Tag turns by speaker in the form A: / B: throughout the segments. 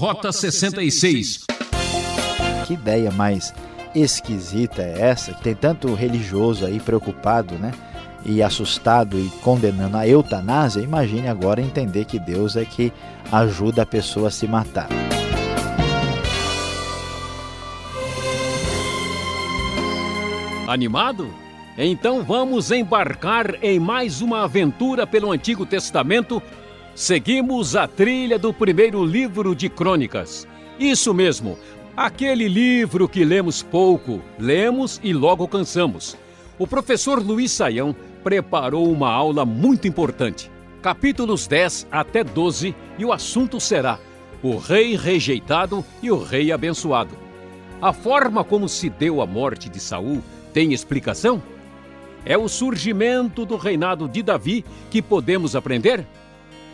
A: Rota 66.
B: Que ideia mais esquisita é essa? Tem tanto religioso aí preocupado, né? E assustado e condenando a eutanásia. Imagine agora entender que Deus é que ajuda a pessoa a se matar.
A: Animado? Então vamos embarcar em mais uma aventura pelo Antigo Testamento. Seguimos a trilha do primeiro livro de Crônicas. Isso mesmo, aquele livro que lemos pouco, lemos e logo cansamos. O professor Luiz Saião preparou uma aula muito importante. Capítulos 10 até 12 e o assunto será o rei rejeitado e o rei abençoado. A forma como se deu a morte de Saul tem explicação? É o surgimento do reinado de Davi que podemos aprender?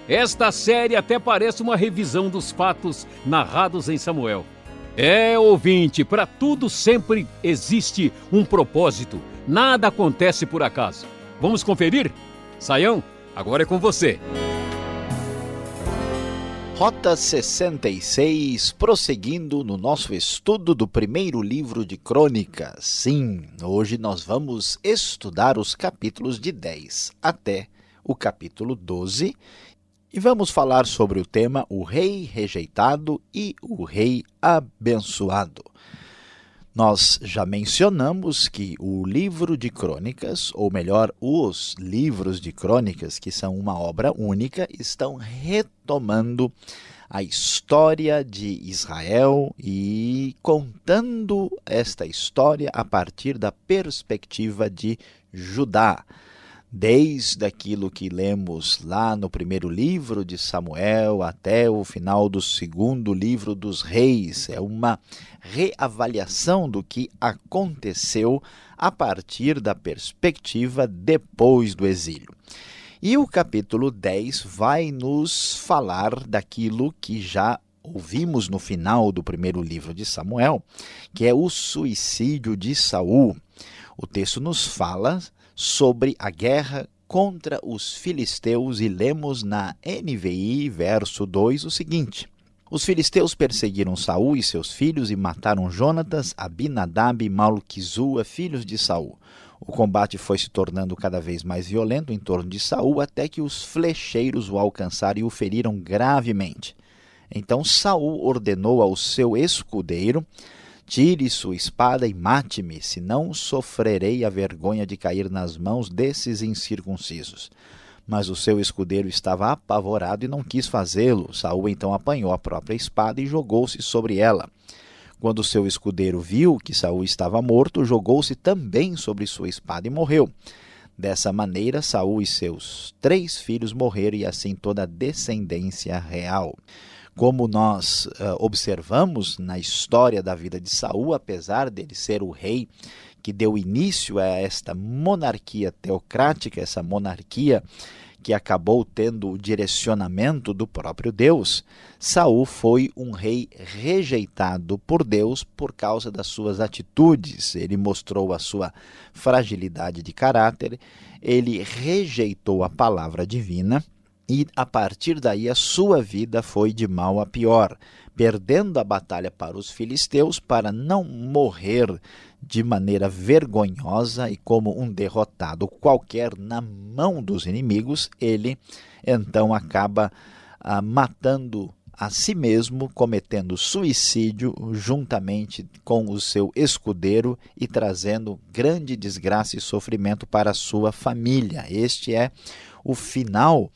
A: Esta série até parece uma revisão dos fatos narrados em Samuel. É, ouvinte, para tudo sempre existe um propósito. Nada acontece por acaso. Vamos conferir? Saião, agora é com você.
B: Rota 66, prosseguindo no nosso estudo do primeiro livro de Crônicas. Sim, hoje nós vamos estudar os capítulos de 10 até o capítulo 12 e vamos falar sobre o tema O Rei Rejeitado e o Rei Abençoado. Nós já mencionamos que o livro de crônicas, ou melhor, os livros de crônicas, que são uma obra única, estão retomando a história de Israel e contando esta história a partir da perspectiva de Judá desde aquilo que lemos lá no primeiro livro de Samuel até o final do segundo livro dos Reis. É uma reavaliação do que aconteceu a partir da perspectiva depois do exílio. E o capítulo 10 vai nos falar daquilo que já ouvimos no final do primeiro livro de Samuel, que é o suicídio de Saul. O texto nos fala sobre a guerra contra os filisteus e lemos na NVI, verso 2, o seguinte: Os filisteus perseguiram Saul e seus filhos e mataram Jonatas, Abinadab e Malquizua, filhos de Saul. O combate foi se tornando cada vez mais violento em torno de Saul até que os flecheiros o alcançaram e o feriram gravemente. Então Saul ordenou ao seu escudeiro Tire sua espada e mate-me, senão sofrerei a vergonha de cair nas mãos desses incircuncisos. Mas o seu escudeiro estava apavorado e não quis fazê-lo. Saul então apanhou a própria espada e jogou-se sobre ela. Quando seu escudeiro viu que Saul estava morto, jogou-se também sobre sua espada e morreu. Dessa maneira, Saul e seus três filhos morreram e assim toda a descendência real como nós uh, observamos na história da vida de Saul, apesar dele ser o rei que deu início a esta monarquia teocrática, essa monarquia que acabou tendo o direcionamento do próprio Deus, Saul foi um rei rejeitado por Deus por causa das suas atitudes. Ele mostrou a sua fragilidade de caráter, ele rejeitou a palavra divina e a partir daí a sua vida foi de mal a pior, perdendo a batalha para os filisteus para não morrer de maneira vergonhosa e como um derrotado qualquer na mão dos inimigos, ele então acaba ah, matando a si mesmo, cometendo suicídio juntamente com o seu escudeiro e trazendo grande desgraça e sofrimento para a sua família. Este é o final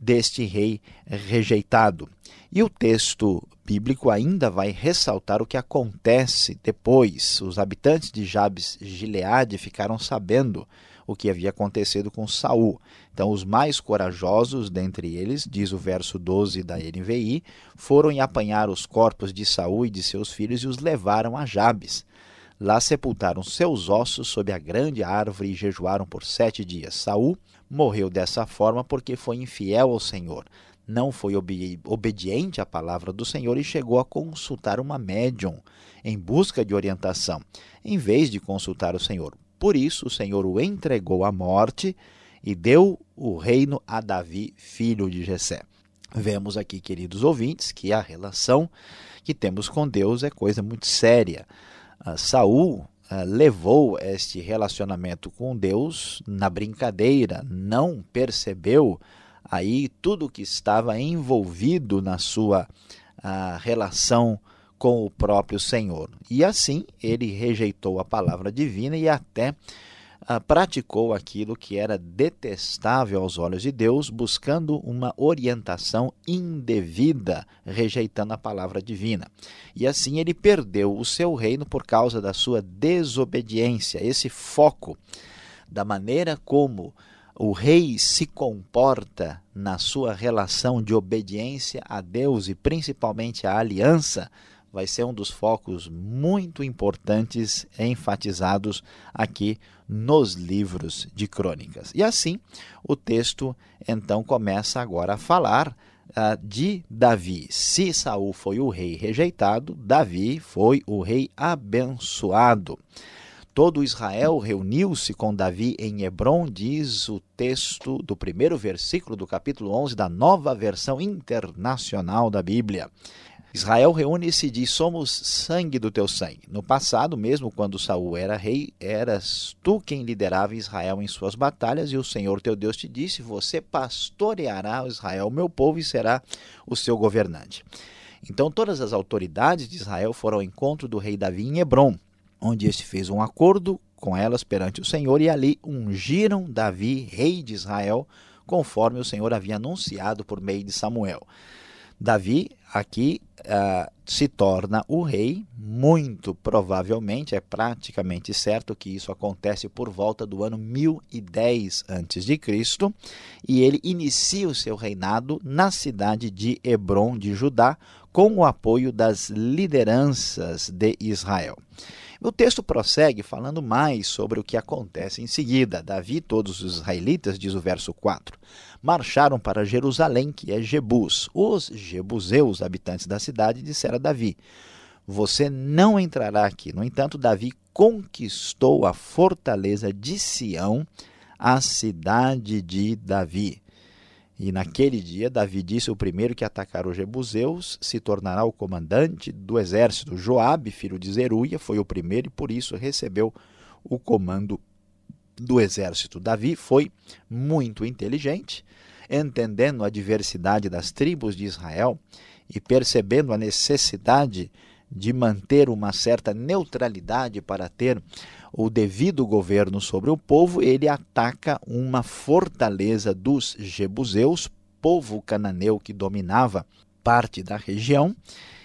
B: deste rei rejeitado. E o texto bíblico ainda vai ressaltar o que acontece depois. Os habitantes de Jabes Gileade ficaram sabendo o que havia acontecido com Saul. Então, os mais corajosos dentre eles, diz o verso 12 da NVI, foram e apanhar os corpos de Saul e de seus filhos e os levaram a Jabes. Lá sepultaram seus ossos sob a grande árvore e jejuaram por sete dias. Saul morreu dessa forma porque foi infiel ao Senhor, não foi obedi obediente à palavra do Senhor e chegou a consultar uma médium em busca de orientação, em vez de consultar o Senhor. Por isso, o Senhor o entregou à morte e deu o reino a Davi, filho de Jessé. Vemos aqui, queridos ouvintes, que a relação que temos com Deus é coisa muito séria. Uh, Saul uh, levou este relacionamento com Deus na brincadeira, não percebeu aí tudo que estava envolvido na sua uh, relação com o próprio Senhor. E assim ele rejeitou a palavra divina e até ah, praticou aquilo que era detestável aos olhos de Deus, buscando uma orientação indevida, rejeitando a palavra divina. E assim ele perdeu o seu reino por causa da sua desobediência. Esse foco da maneira como o rei se comporta na sua relação de obediência a Deus e principalmente à aliança vai ser um dos focos muito importantes enfatizados aqui nos livros de crônicas. E assim, o texto então começa agora a falar uh, de Davi. Se Saul foi o rei rejeitado, Davi foi o rei abençoado. Todo Israel reuniu-se com Davi em Hebron, diz o texto do primeiro versículo do capítulo 11 da nova versão internacional da Bíblia. Israel reúne-se e diz: Somos sangue do teu sangue. No passado, mesmo quando Saul era rei, eras tu quem liderava Israel em suas batalhas, e o Senhor teu Deus te disse: Você pastoreará Israel, meu povo, e será o seu governante. Então, todas as autoridades de Israel foram ao encontro do rei Davi em Hebron, onde este fez um acordo com elas perante o Senhor, e ali ungiram Davi, rei de Israel, conforme o Senhor havia anunciado por meio de Samuel. Davi aqui uh, se torna o rei, muito provavelmente, é praticamente certo que isso acontece por volta do ano 1010 a.C., e ele inicia o seu reinado na cidade de Hebron, de Judá, com o apoio das lideranças de Israel. O texto prossegue falando mais sobre o que acontece em seguida. Davi e todos os israelitas, diz o verso 4, marcharam para Jerusalém, que é Jebus. Os jebuseus, habitantes da cidade, disseram a Davi: Você não entrará aqui. No entanto, Davi conquistou a fortaleza de Sião, a cidade de Davi. E naquele dia, Davi disse: O primeiro que atacar os jebuseus se tornará o comandante do exército. Joabe, filho de Zeruia, foi o primeiro e por isso recebeu o comando do exército. Davi foi muito inteligente, entendendo a diversidade das tribos de Israel e percebendo a necessidade de manter uma certa neutralidade para ter o devido governo sobre o povo, ele ataca uma fortaleza dos jebuseus, povo cananeu que dominava parte da região,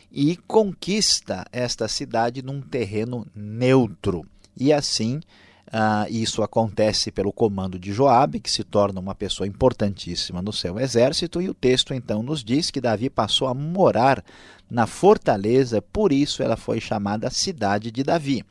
B: e conquista esta cidade num terreno neutro. E assim, Uh, isso acontece pelo comando de Joabe, que se torna uma pessoa importantíssima no seu exército, e o texto então nos diz que Davi passou a morar na fortaleza, por isso ela foi chamada cidade de Davi.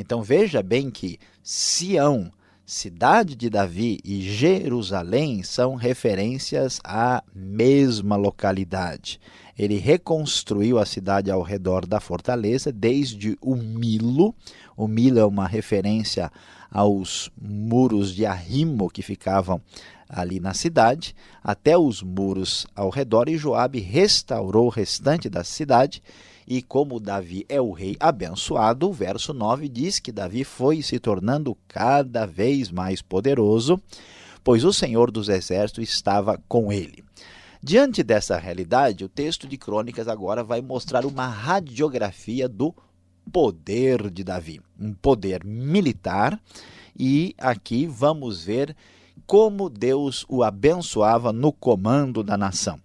B: Então veja bem que Sião, cidade de Davi e Jerusalém são referências à mesma localidade. Ele reconstruiu a cidade ao redor da fortaleza, desde o Milo. O Milo é uma referência aos muros de arrimo que ficavam ali na cidade, até os muros ao redor, e Joabe restaurou o restante da cidade. E como Davi é o rei abençoado, o verso 9 diz que Davi foi se tornando cada vez mais poderoso, pois o Senhor dos Exércitos estava com ele. Diante dessa realidade, o texto de Crônicas agora vai mostrar uma radiografia do poder de Davi, um poder militar, e aqui vamos ver como Deus o abençoava no comando da nação.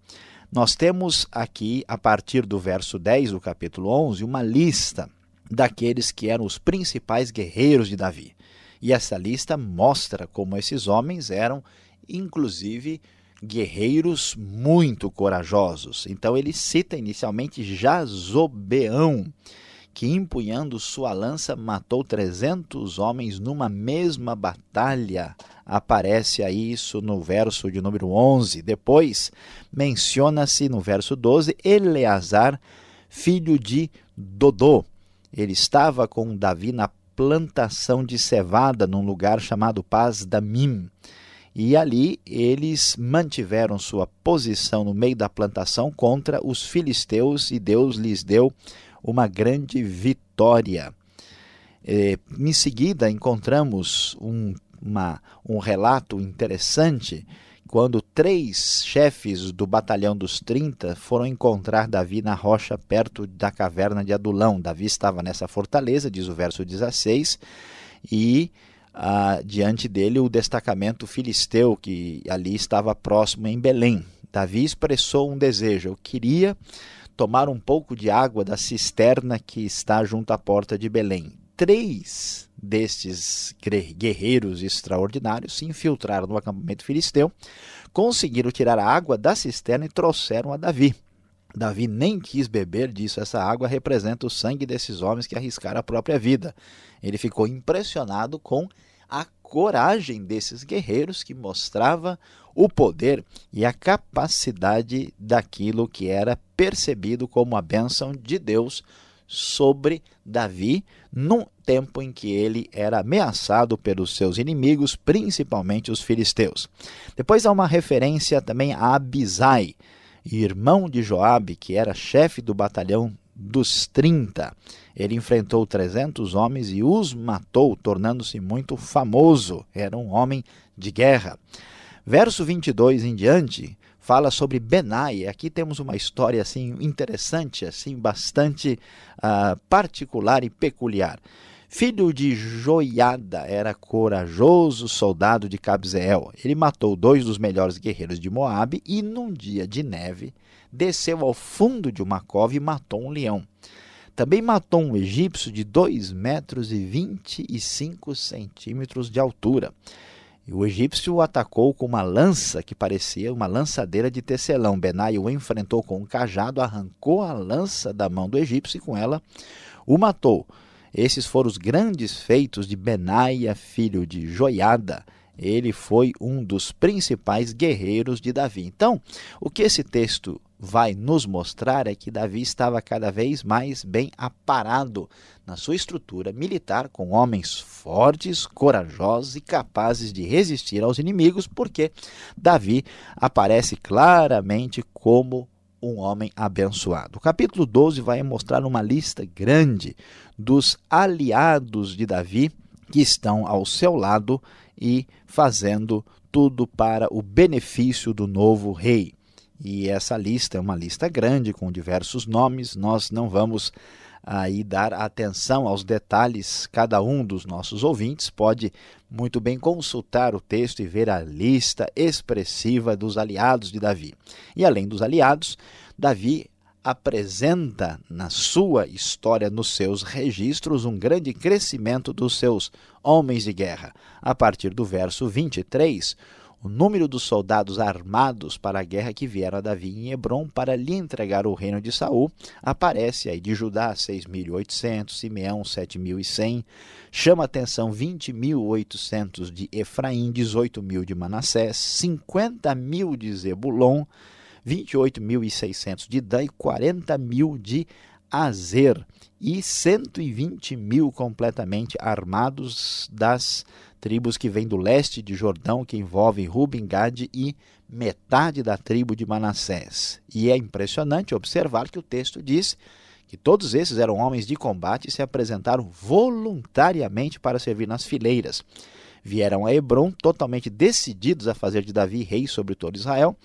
B: Nós temos aqui, a partir do verso 10 do capítulo 11, uma lista daqueles que eram os principais guerreiros de Davi. E essa lista mostra como esses homens eram, inclusive, guerreiros muito corajosos. Então ele cita inicialmente Jazobeão, que empunhando sua lança matou 300 homens numa mesma batalha. Aparece aí isso no verso de número 11. Depois menciona-se no verso 12 Eleazar, filho de Dodô. Ele estava com Davi na plantação de cevada num lugar chamado Paz Damim. E ali eles mantiveram sua posição no meio da plantação contra os filisteus e Deus lhes deu uma grande vitória. É, em seguida, encontramos um, uma, um relato interessante quando três chefes do batalhão dos 30 foram encontrar Davi na rocha perto da caverna de Adulão. Davi estava nessa fortaleza, diz o verso 16, e ah, diante dele o destacamento filisteu que ali estava próximo em Belém. Davi expressou um desejo: eu queria tomar um pouco de água da cisterna que está junto à porta de Belém. Três destes guerreiros extraordinários se infiltraram no acampamento filisteu, conseguiram tirar a água da cisterna e trouxeram a Davi. Davi nem quis beber disso, essa água representa o sangue desses homens que arriscaram a própria vida. Ele ficou impressionado com coragem desses guerreiros que mostrava o poder e a capacidade daquilo que era percebido como a bênção de Deus sobre Davi num tempo em que ele era ameaçado pelos seus inimigos, principalmente os filisteus. Depois há uma referência também a Abisai, irmão de Joabe, que era chefe do batalhão dos 30. Ele enfrentou 300 homens e os matou, tornando-se muito famoso. Era um homem de guerra. Verso 22 em diante, fala sobre Benai. Aqui temos uma história assim interessante, assim bastante uh, particular e peculiar. Filho de Joiada, era corajoso soldado de Cabzeel. Ele matou dois dos melhores guerreiros de Moabe e, num dia de neve, desceu ao fundo de uma cova e matou um leão. Também matou um egípcio de 2 metros e 25 centímetros de altura. E o egípcio o atacou com uma lança que parecia uma lançadeira de tecelão. Benai o enfrentou com um cajado, arrancou a lança da mão do egípcio e com ela o matou. Esses foram os grandes feitos de Benaia, filho de Joiada. Ele foi um dos principais guerreiros de Davi. Então, o que esse texto vai nos mostrar é que Davi estava cada vez mais bem aparado na sua estrutura militar, com homens fortes, corajosos e capazes de resistir aos inimigos, porque Davi aparece claramente como um homem abençoado. O capítulo 12 vai mostrar uma lista grande dos aliados de Davi que estão ao seu lado e fazendo tudo para o benefício do novo rei. E essa lista é uma lista grande com diversos nomes. Nós não vamos aí dar atenção aos detalhes. Cada um dos nossos ouvintes pode muito bem consultar o texto e ver a lista expressiva dos aliados de Davi. E além dos aliados, Davi apresenta na sua história, nos seus registros, um grande crescimento dos seus homens de guerra. A partir do verso 23, o número dos soldados armados para a guerra que vieram a Davi em Hebron para lhe entregar o reino de Saul aparece aí de Judá 6.800, Simeão 7.100, chama atenção 20.800 de Efraim, 18.000 de Manassés, 50 mil de Zebulon, 28.600 de Dan e 40 mil de Azer. E 120 mil completamente armados das tribos que vêm do leste de Jordão, que envolvem Ruben, Gad e metade da tribo de Manassés. E é impressionante observar que o texto diz que todos esses eram homens de combate e se apresentaram voluntariamente para servir nas fileiras. Vieram a Hebron totalmente decididos a fazer de Davi rei sobre todo Israel,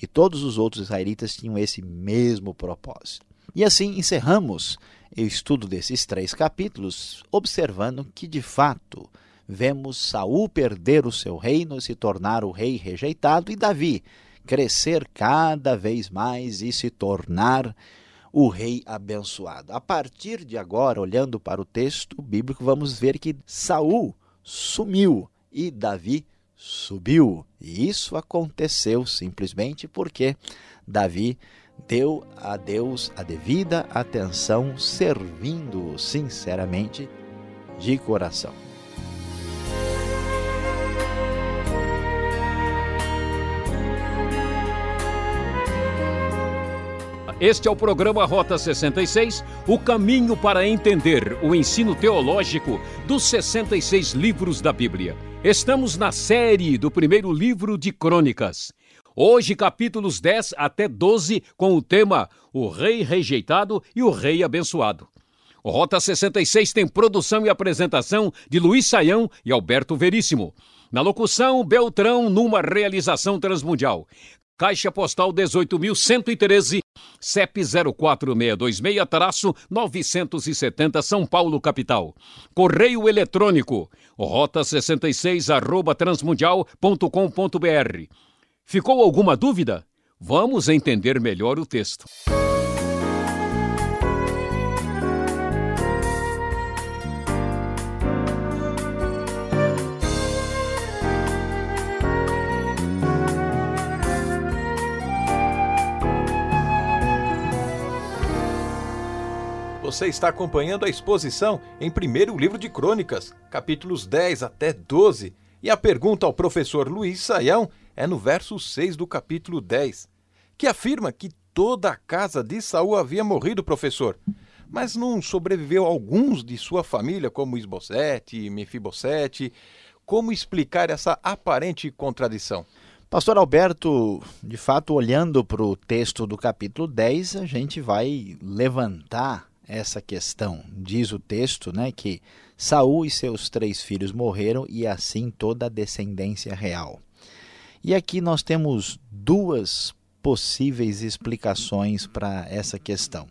B: e todos os outros israelitas tinham esse mesmo propósito. E assim encerramos o estudo desses três capítulos, observando que de fato vemos Saul perder o seu reino e se tornar o rei rejeitado, e Davi crescer cada vez mais e se tornar o rei abençoado. A partir de agora, olhando para o texto bíblico, vamos ver que Saul sumiu e Davi subiu. E isso aconteceu simplesmente porque Davi deu a Deus a devida atenção, servindo sinceramente de coração.
A: Este é o programa Rota 66, o caminho para entender o ensino teológico dos 66 livros da Bíblia. Estamos na série do primeiro livro de Crônicas. Hoje, capítulos 10 até 12, com o tema O Rei Rejeitado e o Rei Abençoado. O Rota 66 tem produção e apresentação de Luiz Saião e Alberto Veríssimo. Na locução, Beltrão, numa realização transmundial. Caixa Postal 18.113, CEP 04626-970 São Paulo, capital. Correio eletrônico, rota66 arroba transmundial.com.br. Ficou alguma dúvida? Vamos entender melhor o texto.
C: Você está acompanhando a exposição em primeiro livro de Crônicas, capítulos 10 até 12. E a pergunta ao professor Luiz Saião é no verso 6 do capítulo 10, que afirma que toda a casa de Saul havia morrido, professor. Mas não sobreviveu alguns de sua família, como Isbosete Mefibosete. Como explicar essa aparente contradição?
B: Pastor Alberto, de fato, olhando para o texto do capítulo 10, a gente vai levantar essa questão. Diz o texto, né, que Saul e seus três filhos morreram e assim toda a descendência real. E aqui nós temos duas possíveis explicações para essa questão.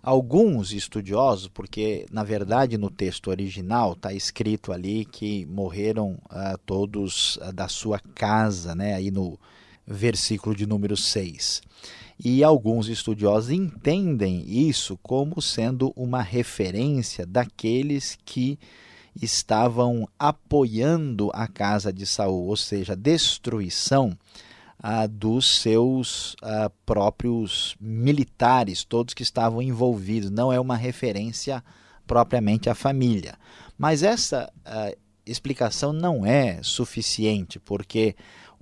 B: Alguns estudiosos, porque na verdade no texto original está escrito ali que morreram uh, todos uh, da sua casa, né, aí no versículo de número 6 e alguns estudiosos entendem isso como sendo uma referência daqueles que estavam apoiando a casa de Saul, ou seja, a destruição ah, dos seus ah, próprios militares, todos que estavam envolvidos. Não é uma referência propriamente à família. Mas essa ah, explicação não é suficiente, porque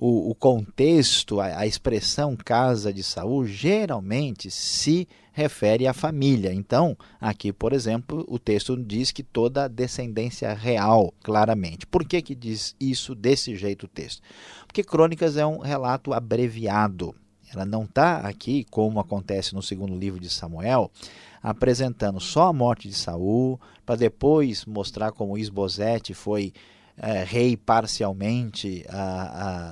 B: o, o contexto, a, a, expressão casa de Saul geralmente se refere à família. Então, aqui, por exemplo, o texto diz que toda a descendência real, claramente. Por que, que diz isso desse jeito o texto? Porque Crônicas é um relato abreviado. Ela não está aqui, como acontece no segundo livro de Samuel, apresentando só a morte de Saul, para depois mostrar como Isbosete foi é, rei parcialmente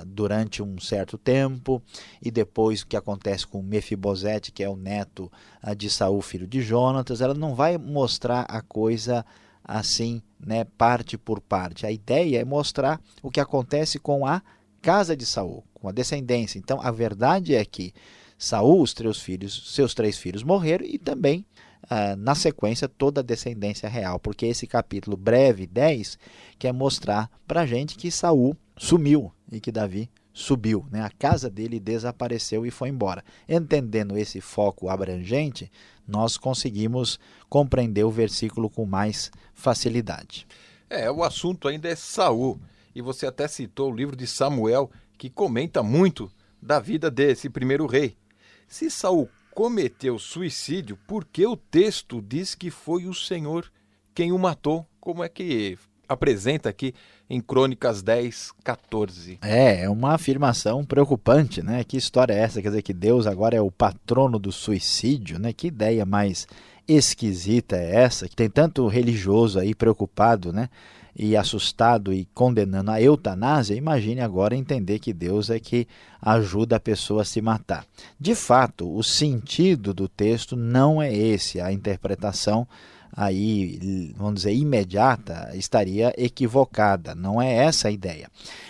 B: durante um certo tempo, e depois o que acontece com Mefibosete, que é o neto de Saul, filho de Jonatas, ela não vai mostrar a coisa assim, né, parte por parte. A ideia é mostrar o que acontece com a casa de Saul, com a descendência. Então, a verdade é que Saul, os três filhos, seus três filhos morreram e também uh, na sequência toda a descendência real, porque esse capítulo breve 10 quer mostrar para a gente que Saul sumiu e que Davi subiu, né? a casa dele desapareceu e foi embora. Entendendo esse foco abrangente, nós conseguimos compreender o versículo com mais facilidade.
C: É, o assunto ainda é Saul, e você até citou o livro de Samuel, que comenta muito da vida desse primeiro rei. Se Saul cometeu suicídio porque o texto diz que foi o Senhor quem o matou. Como é que apresenta aqui em Crônicas 10, 14.
B: É, é uma afirmação preocupante, né? Que história é essa? Quer dizer que Deus agora é o patrono do suicídio, né? Que ideia mais esquisita é essa? Que tem tanto religioso aí preocupado, né? E assustado e condenando a eutanásia, imagine agora entender que Deus é que ajuda a pessoa a se matar. De fato, o sentido do texto não é esse, a interpretação aí, vamos dizer, imediata estaria equivocada. Não é essa a ideia.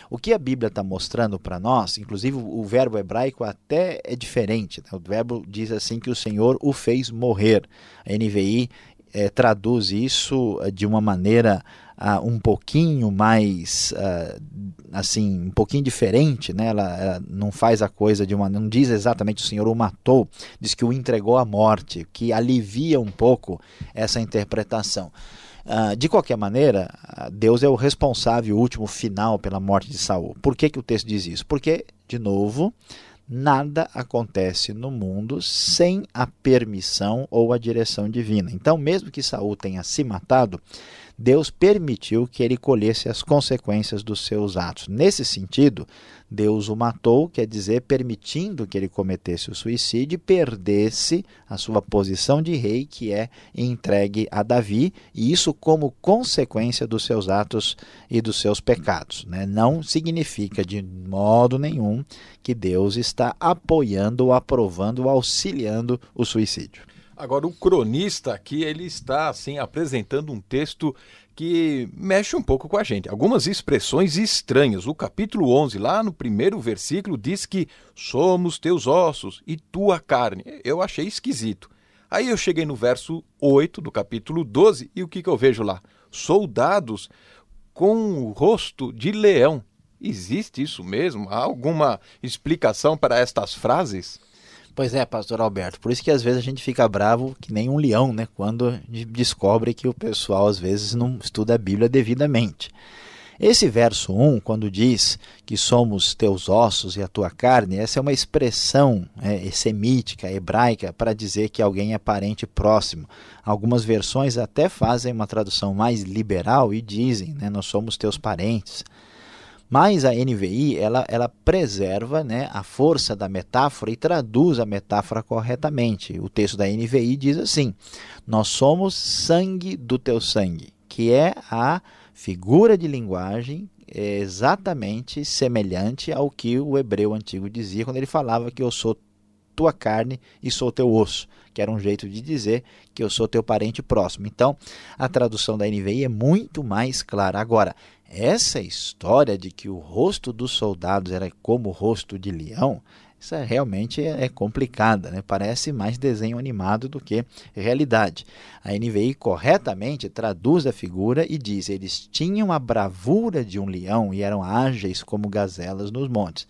B: O que a Bíblia está mostrando para nós, inclusive o verbo hebraico até é diferente. Né? O verbo diz assim que o Senhor o fez morrer. A NVI é, traduz isso eh, de uma maneira uh, um pouquinho mais uh, assim um pouquinho diferente né? Ela, ela, não faz a coisa de uma não diz exatamente o Senhor o matou diz que o entregou à morte que alivia um pouco essa interpretação. Uh, de qualquer maneira Deus é o responsável último final pela morte de Saul. Por que que o texto diz isso? Porque de novo nada acontece no mundo sem a permissão ou a direção divina. Então, mesmo que Saul tenha se matado, Deus permitiu que ele colhesse as consequências dos seus atos. Nesse sentido, Deus o matou, quer dizer, permitindo que ele cometesse o suicídio e perdesse a sua posição de rei, que é entregue a Davi, e isso como consequência dos seus atos e dos seus pecados. Né? Não significa de modo nenhum que Deus está apoiando, aprovando, auxiliando o suicídio.
C: Agora, o cronista aqui, ele está assim apresentando um texto que mexe um pouco com a gente. Algumas expressões estranhas. O capítulo 11, lá no primeiro versículo, diz que somos teus ossos e tua carne. Eu achei esquisito. Aí eu cheguei no verso 8 do capítulo 12 e o que, que eu vejo lá? Soldados com o rosto de leão. Existe isso mesmo? Há alguma explicação para estas frases?
B: Pois é, pastor Alberto. Por isso que às vezes a gente fica bravo que nem um leão, né? Quando descobre que o pessoal às vezes não estuda a Bíblia devidamente. Esse verso 1, quando diz que somos teus ossos e a tua carne, essa é uma expressão é, semítica, hebraica, para dizer que alguém é parente próximo. Algumas versões até fazem uma tradução mais liberal e dizem, né, nós somos teus parentes. Mas a NVI ela, ela preserva né, a força da metáfora e traduz a metáfora corretamente. O texto da NVI diz assim: Nós somos sangue do teu sangue, que é a figura de linguagem exatamente semelhante ao que o hebreu antigo dizia quando ele falava que eu sou tua carne e sou teu osso, que era um jeito de dizer que eu sou teu parente próximo. Então, a tradução da NVI é muito mais clara. Agora, essa história de que o rosto dos soldados era como o rosto de leão, isso é, realmente é, é complicada, né? parece mais desenho animado do que realidade. A NVI corretamente traduz a figura e diz: eles tinham a bravura de um leão e eram ágeis como gazelas nos montes.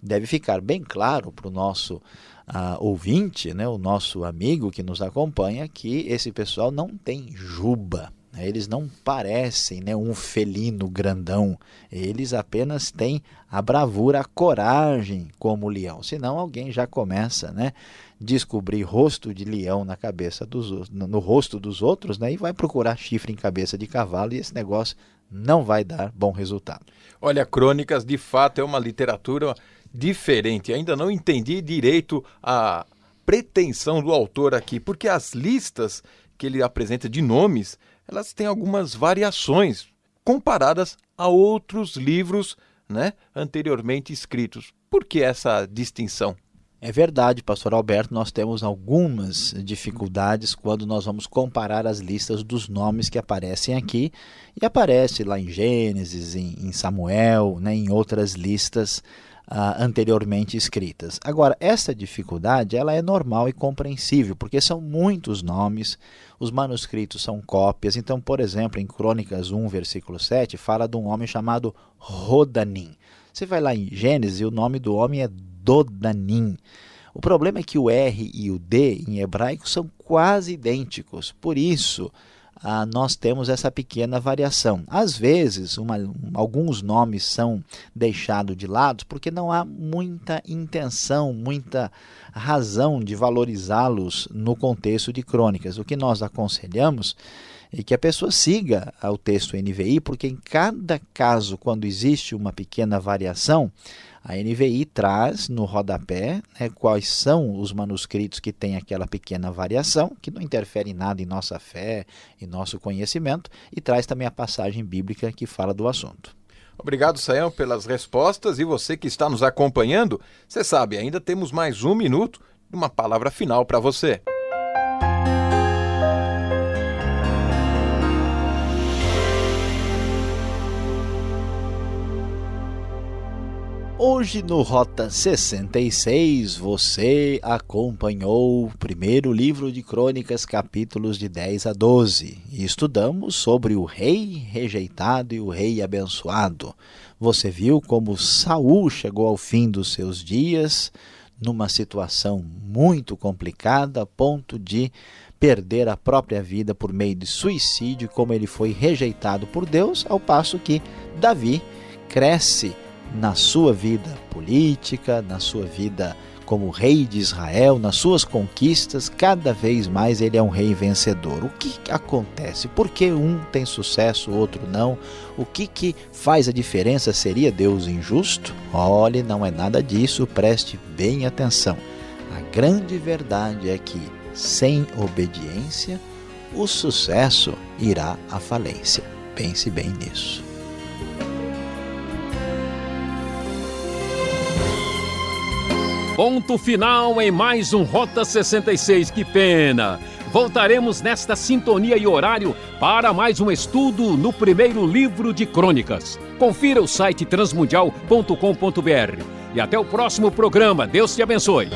B: Deve ficar bem claro para o nosso uh, ouvinte, né, o nosso amigo que nos acompanha, que esse pessoal não tem juba. Né? Eles não parecem né, um felino grandão, eles apenas têm a bravura, a coragem como leão. Senão alguém já começa né, descobrir rosto de leão na cabeça dos no rosto dos outros né, e vai procurar chifre em cabeça de cavalo e esse negócio não vai dar bom resultado.
C: Olha, Crônicas de fato é uma literatura diferente. Ainda não entendi direito a pretensão do autor aqui, porque as listas que ele apresenta de nomes elas têm algumas variações comparadas a outros livros né, anteriormente escritos. Por que essa distinção?
B: É verdade, pastor Alberto, nós temos algumas dificuldades quando nós vamos comparar as listas dos nomes que aparecem aqui e aparece lá em Gênesis, em, Samuel, né, em outras listas uh, anteriormente escritas. Agora, essa dificuldade ela é normal e compreensível, porque são muitos nomes, os manuscritos são cópias. Então, por exemplo, em Crônicas 1, versículo 7, fala de um homem chamado Rodanim. Você vai lá em Gênesis e o nome do homem é Dodanim. O problema é que o R e o D em hebraico são quase idênticos. Por isso, ah, nós temos essa pequena variação. Às vezes, uma, alguns nomes são deixados de lado porque não há muita intenção, muita razão de valorizá-los no contexto de crônicas. O que nós aconselhamos é que a pessoa siga o texto NVI, porque em cada caso, quando existe uma pequena variação, a NVI traz no rodapé né, quais são os manuscritos que têm aquela pequena variação, que não interfere em nada em nossa fé e nosso conhecimento, e traz também a passagem bíblica que fala do assunto.
C: Obrigado, Sayão, pelas respostas. E você que está nos acompanhando, você sabe, ainda temos mais um minuto e uma palavra final para você.
B: Hoje no Rota 66 você acompanhou o primeiro livro de Crônicas, capítulos de 10 a 12, e estudamos sobre o rei rejeitado e o rei abençoado. Você viu como Saul chegou ao fim dos seus dias numa situação muito complicada, a ponto de perder a própria vida por meio de suicídio, como ele foi rejeitado por Deus, ao passo que Davi cresce na sua vida política, na sua vida como rei de Israel, nas suas conquistas, cada vez mais ele é um rei vencedor. O que acontece? Por que um tem sucesso, o outro não? O que, que faz a diferença? Seria Deus injusto? Olhe, não é nada disso, preste bem atenção. A grande verdade é que, sem obediência, o sucesso irá à falência. Pense bem nisso.
A: Ponto final em mais um Rota 66. Que pena! Voltaremos nesta sintonia e horário para mais um estudo no primeiro livro de crônicas. Confira o site transmundial.com.br. E até o próximo programa. Deus te abençoe.